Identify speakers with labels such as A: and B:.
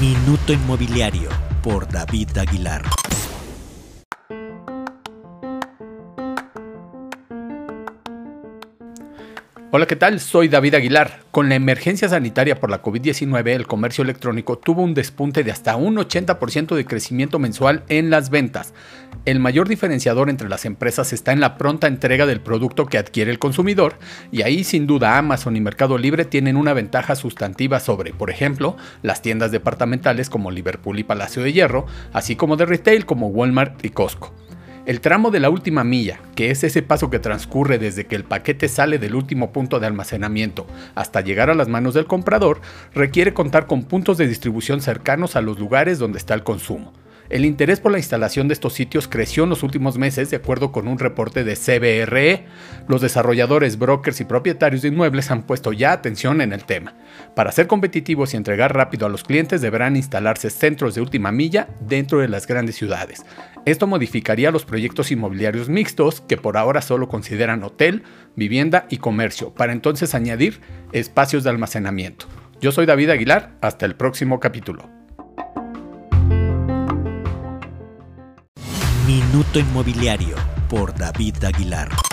A: Minuto Inmobiliario por David Aguilar.
B: Hola, ¿qué tal? Soy David Aguilar. Con la emergencia sanitaria por la COVID-19, el comercio electrónico tuvo un despunte de hasta un 80% de crecimiento mensual en las ventas. El mayor diferenciador entre las empresas está en la pronta entrega del producto que adquiere el consumidor, y ahí sin duda Amazon y Mercado Libre tienen una ventaja sustantiva sobre, por ejemplo, las tiendas departamentales como Liverpool y Palacio de Hierro, así como de retail como Walmart y Costco. El tramo de la última milla, que es ese paso que transcurre desde que el paquete sale del último punto de almacenamiento hasta llegar a las manos del comprador, requiere contar con puntos de distribución cercanos a los lugares donde está el consumo. El interés por la instalación de estos sitios creció en los últimos meses de acuerdo con un reporte de CBRE. Los desarrolladores, brokers y propietarios de inmuebles han puesto ya atención en el tema. Para ser competitivos y entregar rápido a los clientes deberán instalarse centros de última milla dentro de las grandes ciudades. Esto modificaría los proyectos inmobiliarios mixtos que por ahora solo consideran hotel, vivienda y comercio, para entonces añadir espacios de almacenamiento. Yo soy David Aguilar, hasta el próximo capítulo.
A: Minuto Inmobiliario por David Aguilar.